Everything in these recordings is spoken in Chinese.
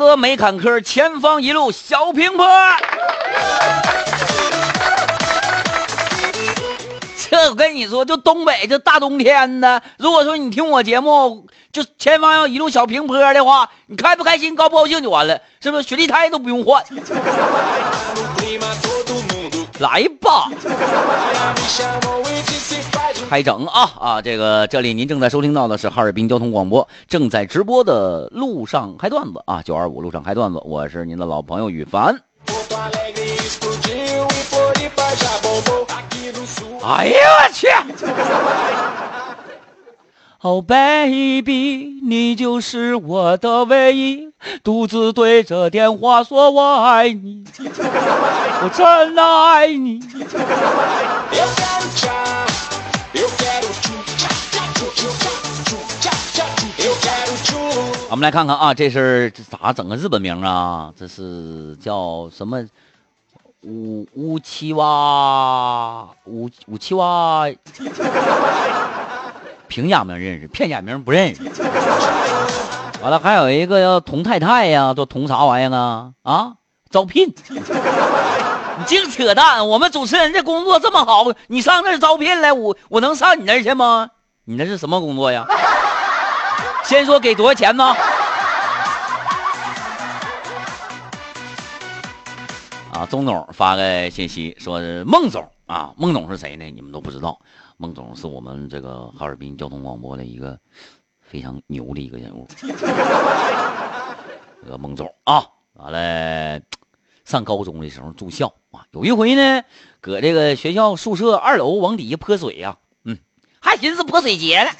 哥没坎坷，前方一路小平坡。这我跟你说，就东北这大冬天的，如果说你听我节目，就前方要一路小平坡的话，你开不开心、高不高兴就完了，是不是？雪地胎都不用换。来吧，开整啊啊！这个这里您正在收听到的是哈尔滨交通广播，正在直播的路上开段子啊，九二五路上开段子，我是您的老朋友羽凡。哎呀我去！Oh baby，你就是我的唯一，独自对着电话说我爱你，我真的爱你。我们来看看啊，这是咋整个日本名啊？这是叫什么？五五七哇，五五七哇，平假名认识，片假名不认识。完了，还有一个叫童太太呀，叫童啥玩意儿啊？啊，招聘？你净扯淡！我们主持人这工作这么好，你上那招聘来，我我能上你那儿去吗？你那是什么工作呀？先说给多少钱呢？啊，钟总发个信息说孟总啊，孟总是谁呢？你们都不知道，孟总是我们这个哈尔滨交通广播的一个非常牛的一个人物。这个孟总啊，完了，上高中的时候住校啊，有一回呢，搁这个学校宿舍二楼往底下泼水呀，嗯，还寻思泼水节呢，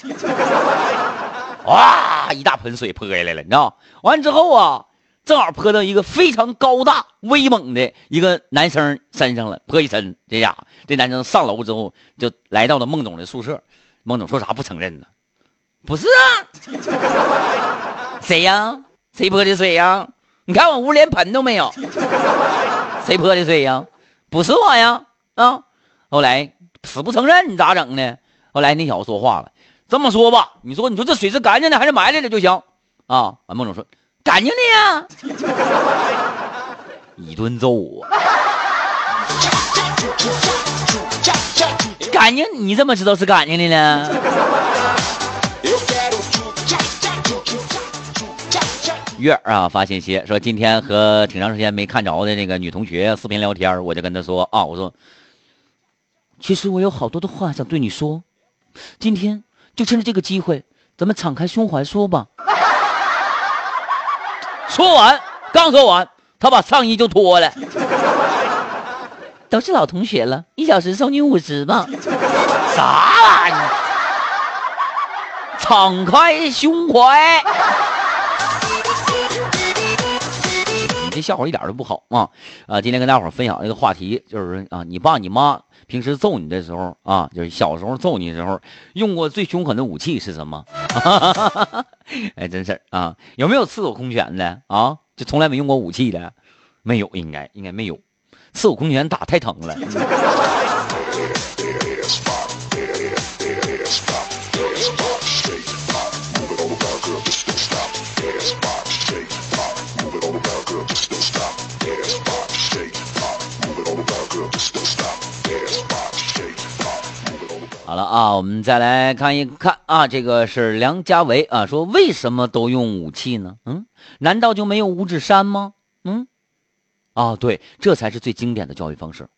哇，一大盆水泼下来了，你知道？完之后啊。正好泼到一个非常高大威猛的一个男生身上了，泼一身。这家伙，这男生上楼之后就来到了孟总的宿舍。孟总说啥不承认呢？不是啊，谁呀？谁泼的水呀？你看我屋连盆都没有，谁泼的水呀？不是我呀！啊！后来死不承认，你咋整呢？后来那小子说话了，这么说吧，你说你说这水是干净的还是埋汰的就行啊？完，孟总说。干净的呀，一顿揍啊！干净，你怎么知道是干净的呢？月儿啊，发信息说今天和挺长时间没看着的那个女同学视频聊天，我就跟她说啊，我说，其实我有好多的话想对你说，今天就趁着这个机会，咱们敞开胸怀说吧。说完，刚说完，他把上衣就脱了。都是老同学了，一小时收你五十吧。啥玩意儿？敞开胸怀。这笑话一点都不好啊！啊，今天跟大伙分享一个话题，就是啊，你爸你妈平时揍你的时候啊，就是小时候揍你的时候，用过最凶狠的武器是什么？哎，真事啊！有没有赤手空拳的啊？就从来没用过武器的，没有，应该应该没有。赤手空拳打太疼了。啊，我们再来看一看啊，这个是梁家维啊，说为什么都用武器呢？嗯，难道就没有五指山吗？嗯，啊，对，这才是最经典的教育方式，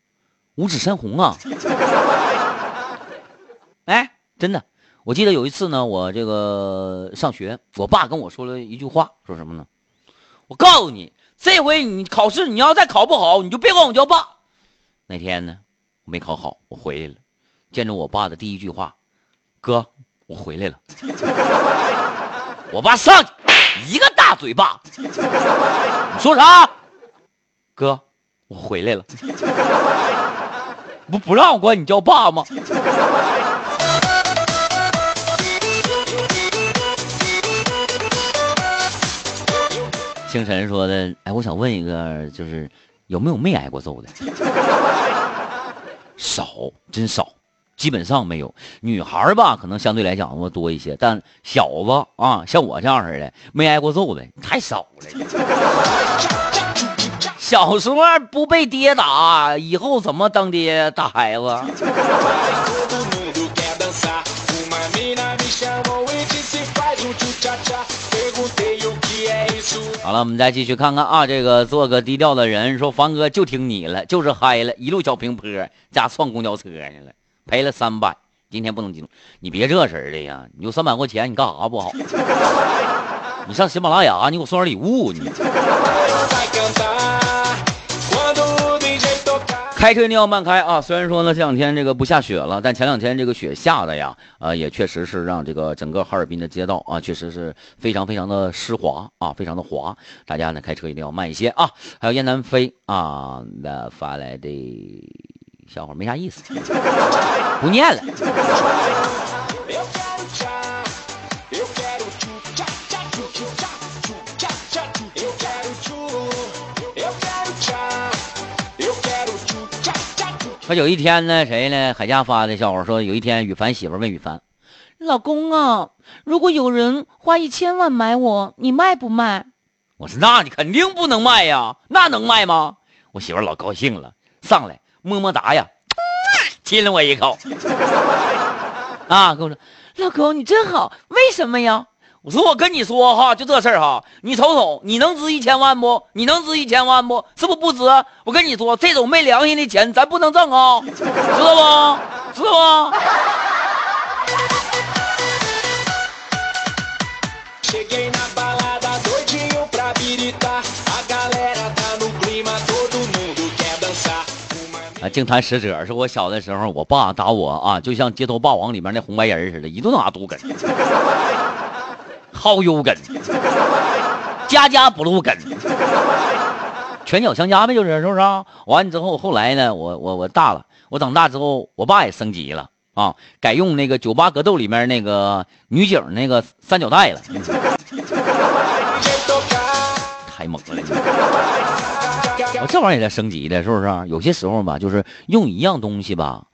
五指山红啊！哎，真的，我记得有一次呢，我这个上学，我爸跟我说了一句话，说什么呢？我告诉你，这回你考试你要再考不好，你就别管我叫爸。那天呢，我没考好，我回来了。见着我爸的第一句话，哥，我回来了。我爸上去一个大嘴巴，你说啥？哥，我回来了。不不让我管你叫爸吗？星辰说的，哎，我想问一个，就是有没有没挨过揍的？少，真少。基本上没有。女孩吧，可能相对来讲多一些，但小子啊，像我这样似的没挨过揍的太少了。小时候不被爹打，以后怎么当爹打孩子？好了，我们再继续看看啊，这个做个低调的人说，凡哥就听你了，就是嗨了，一路小平坡加撞公交车去了，赔了三百，今天不能激动，你别这事儿的呀，你有三百块钱，你干啥不好？你上喜马拉雅，你给我送点礼物，你。开车一定要慢开啊！虽然说呢这两天这个不下雪了，但前两天这个雪下的呀，啊也确实是让这个整个哈尔滨的街道啊，确实是非常非常的湿滑啊，非常的滑。大家呢开车一定要慢一些啊！还有燕南飞啊那发来的笑话没啥意思，不念了。说有一天呢，谁呢？海佳发的笑话说，有一天羽凡媳妇问羽凡：“老公啊，如果有人花一千万买我，你卖不卖？”我说：“那你肯定不能卖呀，那能卖吗？”我媳妇老高兴了，上来么么哒呀，亲了我一口。啊，跟我说：“老公你真好，为什么呀？”我说我跟你说哈，就这事儿哈，你瞅瞅，你能值一千万不？你能值一千万不？是不是不值？我跟你说，这种没良心的钱咱不能挣啊，知道不？知道不？啊，净谈使者是我小的时候，我爸打我啊，就像街头霸王里面那红白人似的，一顿打毒根。薅油根，家家不露根，拳脚相加呗，就是是不是？完了之后，后来呢，我我我大了，我长大之后，我爸也升级了啊，改用那个酒吧格斗里面那个女警那个三角带了，太猛了！我这玩意儿也在升级的，是不是？有些时候吧，就是用一样东西吧，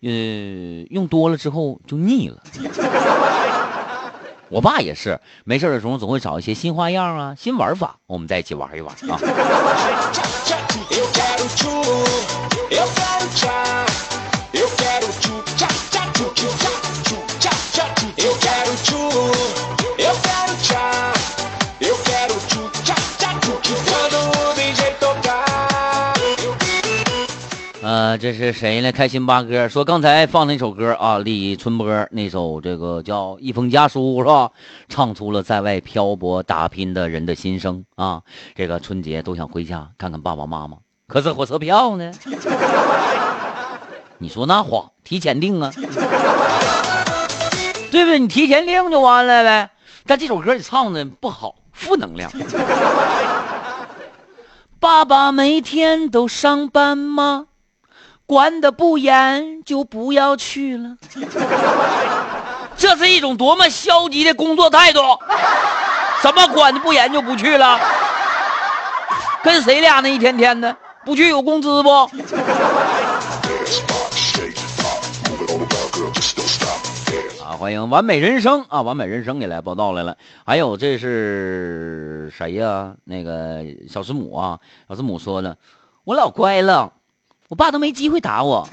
呃，用多了之后就腻了。我爸也是，没事的时候总会找一些新花样啊、新玩法，我们在一起玩一玩啊。呃，这是谁呢？开心八哥说，刚才放那首歌啊，李春波那首这个叫《一封家书》是吧？唱出了在外漂泊打拼的人的心声啊！这个春节都想回家看看爸爸妈妈，可是火车票呢？你说那话，提前订啊？对不对？你提前订就完了呗。但这首歌你唱的不好，负能量。爸爸每天都上班吗？管的不严，就不要去了。这是一种多么消极的工作态度！什么管的不严就不去了？跟谁俩呢？一天天的不去有工资不？啊，欢迎完美人生啊！完美人生也来报道来了。还有这是谁呀？那个小师母啊，小师母说的，我老乖了。我爸都没机会打我，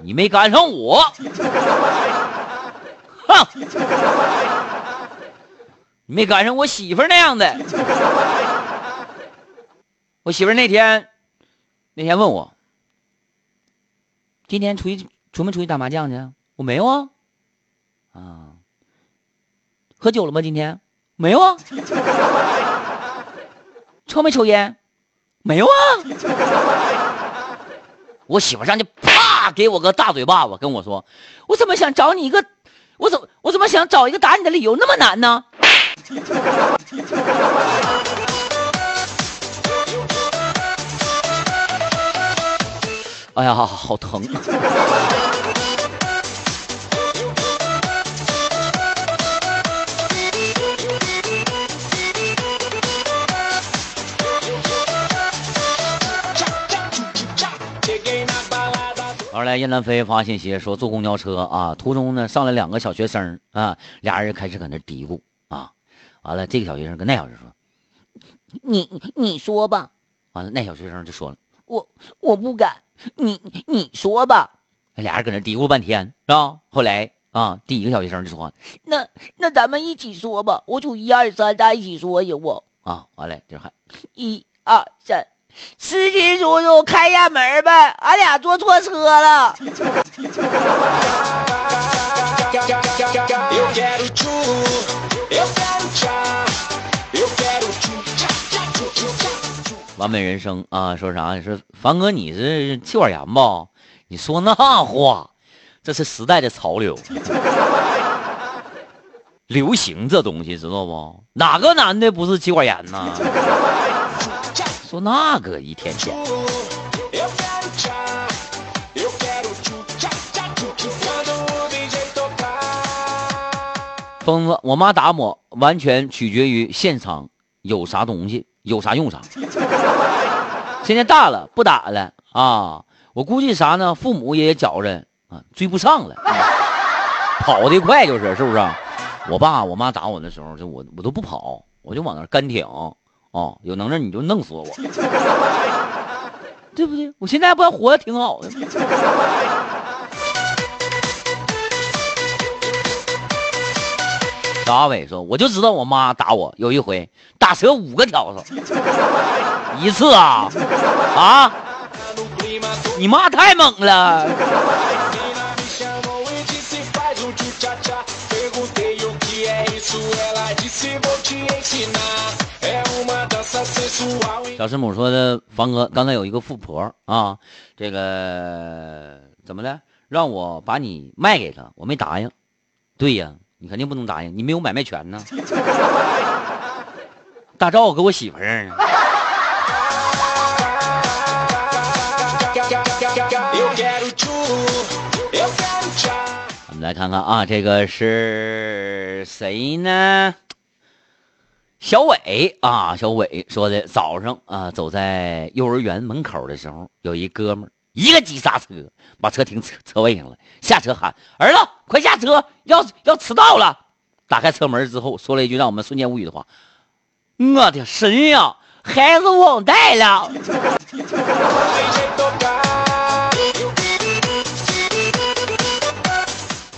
你没赶上我，哼！你没赶上我媳妇那样的。我媳妇那天，那天问我，今天出去出没出去打麻将去？我没有啊。啊，喝酒了吗？今天没有啊。抽没抽烟？没有啊！我媳妇上去啪给我个大嘴巴子，跟我说：“我怎么想找你一个，我怎么我怎么想找一个打你的理由那么难呢？” 哎呀，好疼！后来燕南飞发信息说坐公交车啊，途中呢上来两个小学生啊，俩人开始搁那嘀咕啊，完了这个小学生跟那小学生说，你你说吧，完了那小学生就说了，我我不敢，你你说吧。俩人搁那嘀咕半天是吧？后来啊，第一个小学生就说，那那咱们一起说吧，我数一二三，咱一起说行不？啊，完了就喊一二三。司机叔叔，开下门呗，俺俩坐错车了。完美人生啊，说啥？你说凡哥，你是气管炎吧？你说那话，这是时代的潮流，流行这东西知道不？哪个男的不是气管炎呢？说那个一天天，疯子，我妈打我完全取决于现场有啥东西，有啥用啥。现在大了不打了啊！我估计啥呢？父母也觉着啊，追不上了，跑得快就是是不是？我爸我妈打我的时候，就我我都不跑，我就往那干挺。哦，有能耐你就弄死我，对不对？我现在不还活得挺好的吗？小阿伟说：“我就知道我妈打我，有一回打折五个条子，一次啊啊！你妈太猛了。”小师母说的，房哥刚才有一个富婆啊，这个怎么的，让我把你卖给他，我没答应。对呀，你肯定不能答应，你没有买卖权呢。大赵给我媳妇儿。我们来看看啊，这个是谁呢？小伟啊，小伟说的，早上啊，走在幼儿园门口的时候，有一哥们一个急刹车，把车停车车位上了，下车喊：“儿子，快下车，要要迟到了！”打开车门之后，说了一句让我们瞬间无语的话：“我的神呀，孩子忘带了！”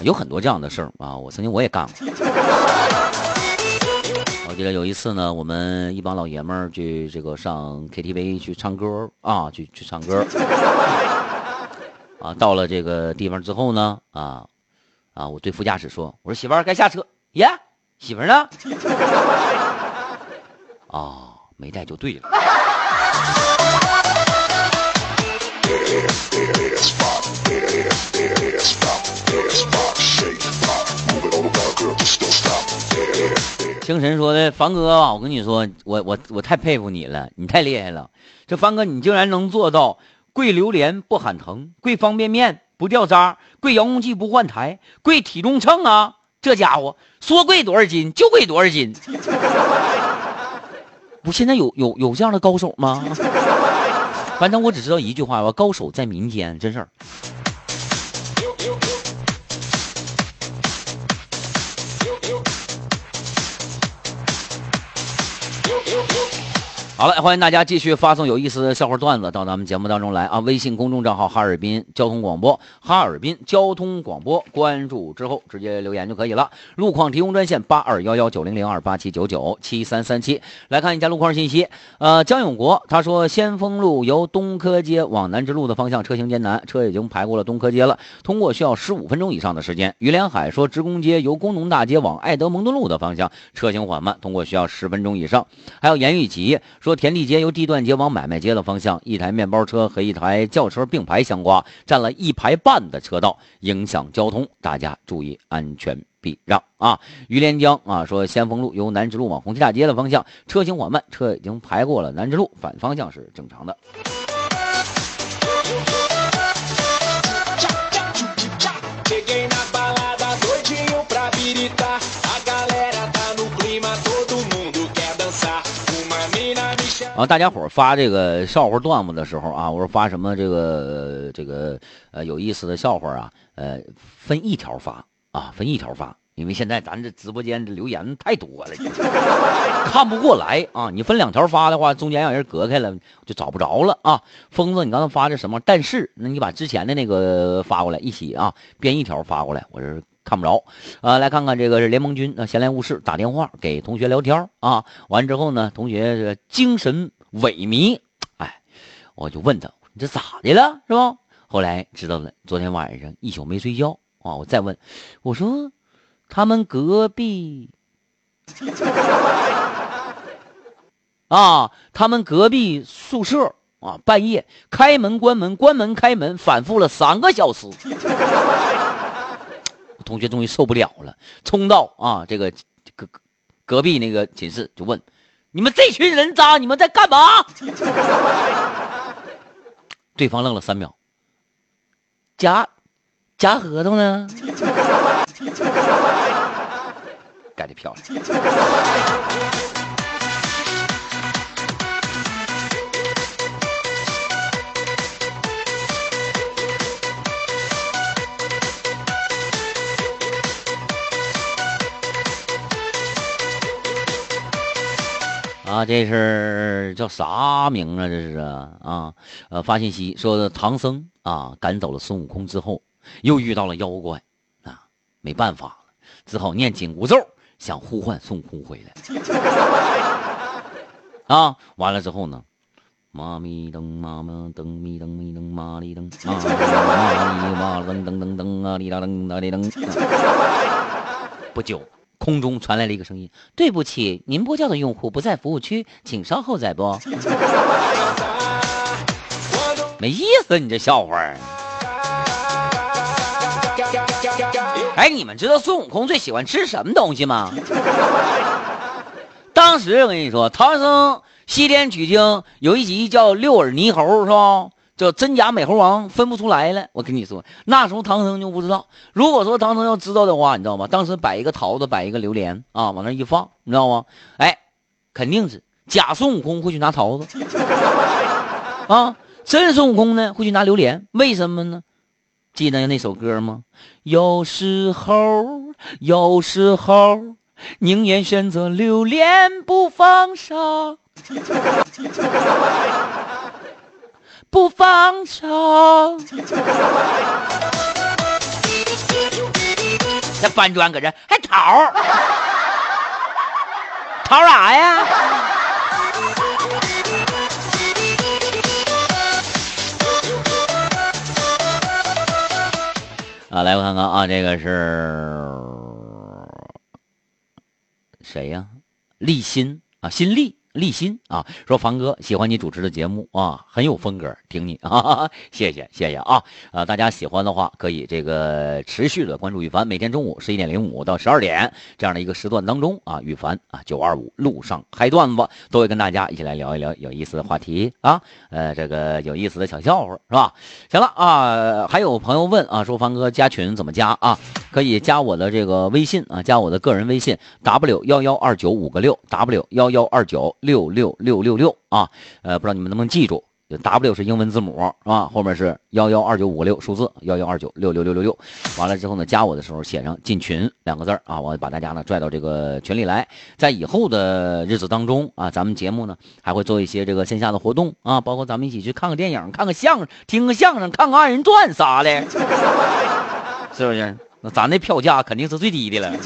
有很多这样的事儿啊，我曾经我也干过。我记得有一次呢，我们一帮老爷们儿去这个上 KTV 去唱歌啊，去去唱歌啊。到了这个地方之后呢，啊啊，我对副驾驶说：“我说媳妇儿该下车。”耶，媳妇儿呢？啊，没带就对了。星神说的，凡哥啊，我跟你说，我我我太佩服你了，你太厉害了。这凡哥，你竟然能做到跪榴莲不喊疼，跪方便面不掉渣，跪遥控器不换台，跪体重秤啊！这家伙说跪多少斤就跪多少斤。不，现在有有有这样的高手吗？反正我只知道一句话吧，高手在民间，真事儿。好了，欢迎大家继续发送有意思的笑话段子到咱们节目当中来啊！微信公众账号哈尔滨交通广播，哈尔滨交通广播，关注之后直接留言就可以了。路况提供专线八二幺幺九零零二八七九九七三三七。来看一下路况信息，呃，江永国他说，先锋路由东科街往南直路的方向车行艰难，车已经排过了东科街了，通过需要十五分钟以上的时间。于连海说，职工街由工农大街往爱德蒙顿路的方向车行缓慢，通过需要十分钟以上。还有严玉吉说。说田地街由地段街往买卖街的方向，一台面包车和一台轿车并排相挂，占了一排半的车道，影响交通，大家注意安全避让啊！于连江啊，说先锋路由南直路往红旗大街的方向车行缓慢，车已经排过了南直路，反方向是正常的。然后大家伙发这个笑话段子的时候啊，我说发什么这个这个呃有意思的笑话啊，呃，分一条发啊，分一条发。因为现在咱这直播间的留言太多了，看不过来啊！你分两条发的话，中间让人隔开了，就找不着了啊！疯子，你刚才发的什么？但是，那你把之前的那个发过来一起啊，编一条发过来，我这看不着啊！来看看这个是联盟军啊，闲来无事打电话给同学聊天啊，完之后呢，同学精神萎靡，哎，我就问他，你这咋的了，是吧？后来知道了，昨天晚上一宿没睡觉啊！我再问，我说。他们隔壁 啊，他们隔壁宿舍啊，半夜开门关门，关门开门，反复了三个小时。同学终于受不了了，冲到啊这个隔隔壁那个寝室就问：“你们这群人渣，你们在干嘛？” 对方愣了三秒，夹夹核桃呢。盖的漂亮。这是叫啥名啊？这是啊啊呃，发信息说唐僧啊赶走了孙悟空之后，又遇到了妖怪啊，没办法了，只好念紧箍咒。想呼唤孙悟空回来啊！完了之后呢？妈咪噔妈妈噔咪噔咪噔妈咪噔妈咪妈咪噔噔噔噔啊！哩哒噔哒哩噔。不久，空中传来了一个声音：“对不起，您拨叫的用户不在服务区，请稍后再拨。”没意思，你这笑话。哎，你们知道孙悟空最喜欢吃什么东西吗？当时我跟你说，唐僧西天取经有一集叫六耳猕猴，是吧？叫真假美猴王分不出来了。我跟你说，那时候唐僧就不知道。如果说唐僧要知道的话，你知道吗？当时摆一个桃子，摆一个榴莲啊，往那一放，你知道吗？哎，肯定是假孙悟空会去拿桃子 啊，真孙悟空呢会去拿榴莲。为什么呢？记得那首歌吗？有时候，有时候，宁愿选择留恋不放手，放手。这搬砖搁这还逃？逃啥呀？啊，来我看看啊，这个是谁呀？立新啊，新立。立新啊，说凡哥喜欢你主持的节目啊，很有风格，听你啊，谢谢谢谢啊，呃，大家喜欢的话可以这个持续的关注羽凡，每天中午十一点零五到十二点这样的一个时段当中啊，羽凡啊九二五路上嗨段子都会跟大家一起来聊一聊有意思的话题啊，呃，这个有意思的小笑话是吧？行了啊，还有朋友问啊，说凡哥加群怎么加啊？可以加我的这个微信啊，加我的个人微信 w 幺幺二九五个六 w 幺幺二九。六六六六六啊，呃，不知道你们能不能记住，W 是英文字母是吧？后面是幺幺二九五个六数字幺幺二九六六六六六。完了之后呢，加我的时候写上“进群”两个字啊，我把大家呢拽到这个群里来。在以后的日子当中啊，咱们节目呢还会做一些这个线下的活动啊，包括咱们一起去看个电影、看个相声、听个相声、看个二人转啥的，是不是？那咱那票价肯定是最低的了。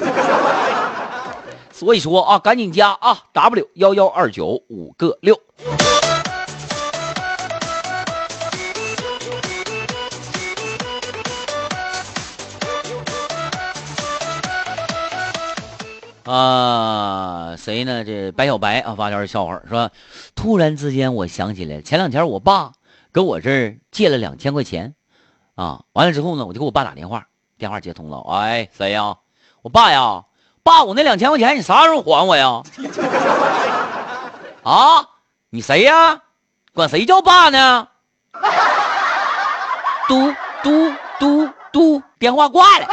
所以说啊，赶紧加啊，W 幺幺二九五个六。啊，谁呢？这白小白啊，发条笑话说，突然之间我想起来，前两天我爸跟我这儿借了两千块钱，啊，完了之后呢，我就给我爸打电话，电话接通了，哎，谁呀？我爸呀。爸，我那两千块钱你啥时候还我呀？啊，你谁呀？管谁叫爸呢？嘟嘟嘟嘟，电话挂了。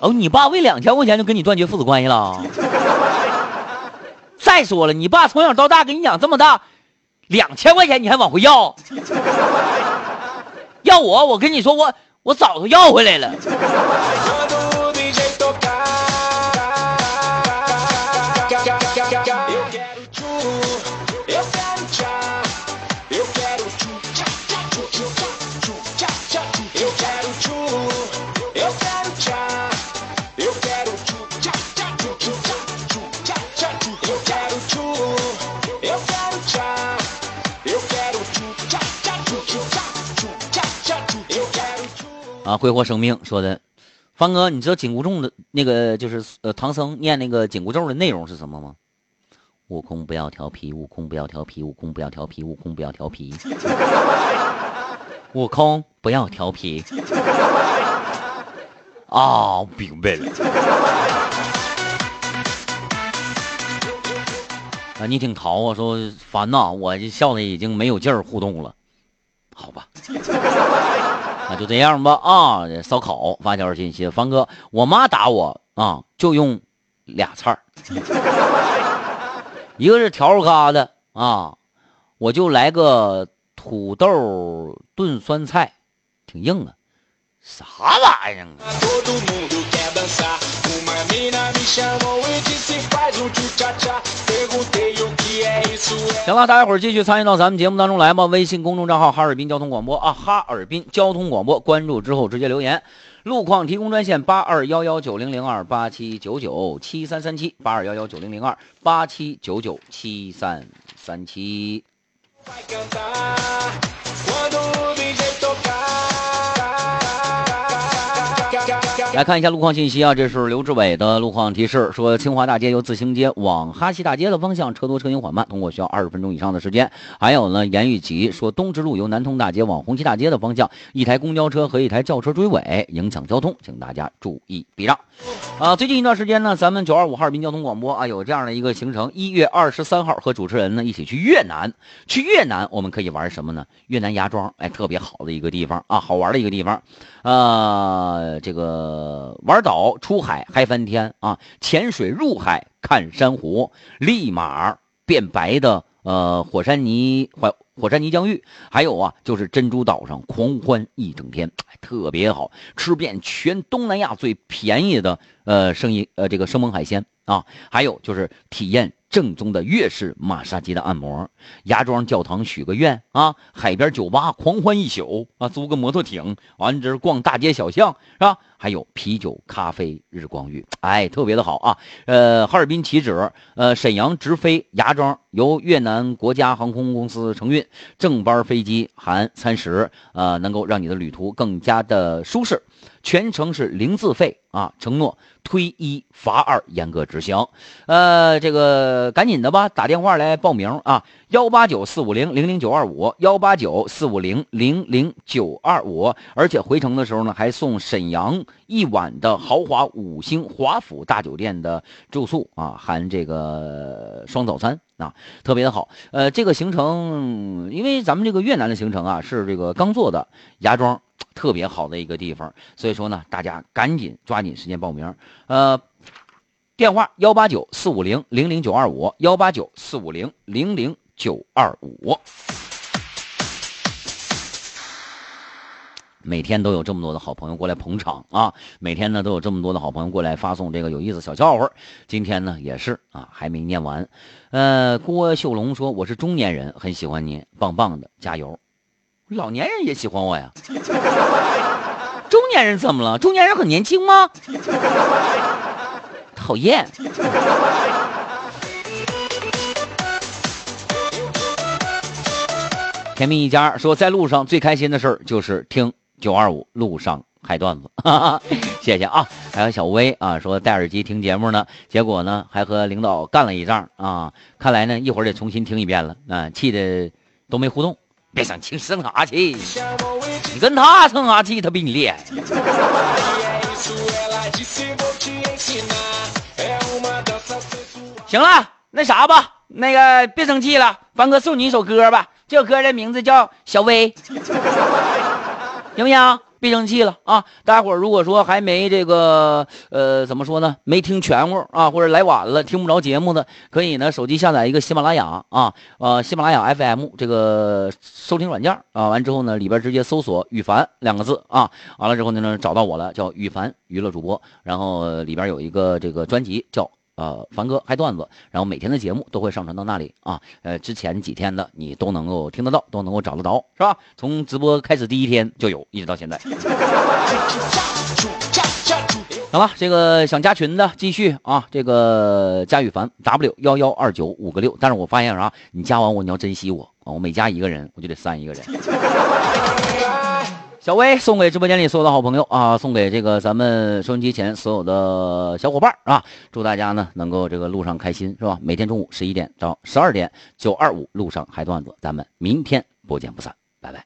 哦，你爸为两千块钱就跟你断绝父子关系了？再说了，你爸从小到大给你养这么大，两千块钱你还往回要？要我，我跟你说，我我早都要回来了。挥霍生命说的，方哥，你知道紧箍咒的那个就是呃唐僧念那个紧箍咒的内容是什么吗？悟空不要调皮，悟空不要调皮，悟空不要调皮，悟空不要调皮，悟空不要调皮。啊，明白了。啊，你挺淘啊，说烦呐，我这笑的已经没有劲儿互动了，好吧。那就这样吧啊！烧烤发条信息，方哥，我妈打我啊，就用俩菜儿，一个是条咖的啊，我就来个土豆炖酸菜，挺硬啊，啥玩意儿啊？行了，大家伙儿继续参与到咱们节目当中来吧。微信公众账号哈尔滨交通广播啊，哈尔滨交通广播，关注之后直接留言。路况提供专线八二幺幺九零零二八七九九七三三七八二幺幺九零零二八七九九七三三七。来看一下路况信息啊，这是刘志伟的路况提示，说清华大街由自兴街往哈西大街的方向车多车行缓慢，通过需要二十分钟以上的时间。还有呢，严玉吉说东直路由南通大街往红旗大街的方向，一台公交车和一台轿车追尾，影响交通，请大家注意避让。啊，最近一段时间呢，咱们九二五哈尔滨交通广播啊有这样的一个行程，一月二十三号和主持人呢一起去越南，去越南我们可以玩什么呢？越南芽庄，哎，特别好的一个地方啊，好玩的一个地方。啊，这个呃玩岛出海嗨翻天啊，潜水入海看珊瑚，立马变白的呃火山泥火火山泥浆浴，还有啊就是珍珠岛上狂欢一整天，特别好吃遍全东南亚最便宜的呃生意呃这个生猛海鲜啊，还有就是体验。正宗的粤式马杀鸡的按摩，芽庄教堂许个愿啊，海边酒吧狂欢一宿啊，租个摩托艇，完这逛大街小巷是吧？还有啤酒、咖啡、日光浴，哎，特别的好啊。呃，哈尔滨起止，呃，沈阳直飞芽庄，由越南国家航空公司承运，正班飞机含餐食，呃，能够让你的旅途更加的舒适。全程是零自费啊，承诺推一罚二，严格执行。呃，这个赶紧的吧，打电话来报名啊，幺八九四五零零零九二五，幺八九四五零零零九二五。而且回程的时候呢，还送沈阳一晚的豪华五星华府大酒店的住宿啊，含这个双早餐啊，特别的好。呃，这个行程，因为咱们这个越南的行程啊，是这个刚做的，芽庄。特别好的一个地方，所以说呢，大家赶紧抓紧时间报名。呃，电话幺八九四五零零零九二五，幺八九四五零零零九二五。每天都有这么多的好朋友过来捧场啊！每天呢都有这么多的好朋友过来发送这个有意思小笑话。今天呢也是啊，还没念完。呃，郭秀龙说：“我是中年人，很喜欢你，棒棒的，加油。”老年人也喜欢我呀，中年人怎么了？中年人很年轻吗？讨厌。甜蜜一家说，在路上最开心的事儿就是听九二五路上嗨段子，谢谢啊！还有小薇啊，说戴耳机听节目呢，结果呢还和领导干了一仗啊，看来呢一会儿得重新听一遍了啊，气的都没互动。别生气，生啥气？你跟他生啥气？他比你厉害。行了，那啥吧，那个别生气了。凡哥送你一首歌吧，这歌的名字叫《小薇》，行不行？别生气了啊！大家伙如果说还没这个呃怎么说呢，没听全乎啊，或者来晚了听不着节目的，可以呢手机下载一个喜马拉雅啊，呃喜马拉雅 FM 这个收听软件啊，完之后呢里边直接搜索羽凡两个字啊，完了之后呢找到我了，叫羽凡娱乐主播，然后里边有一个这个专辑叫。呃，凡哥嗨段子，然后每天的节目都会上传到那里啊。呃，之前几天的你都能够听得到，都能够找得着，是吧？从直播开始第一天就有，一直到现在。好了，这个想加群的继续啊，这个加羽凡 W 幺幺二九五个六。但是我发现啥？你加完我，你要珍惜我啊！我每加一个人，我就得删一个人。小薇送给直播间里所有的好朋友啊，送给这个咱们收音机前所有的小伙伴啊，祝大家呢能够这个路上开心是吧？每天中午十一点到十二点，九二五路上嗨段子，咱们明天不见不散，拜拜。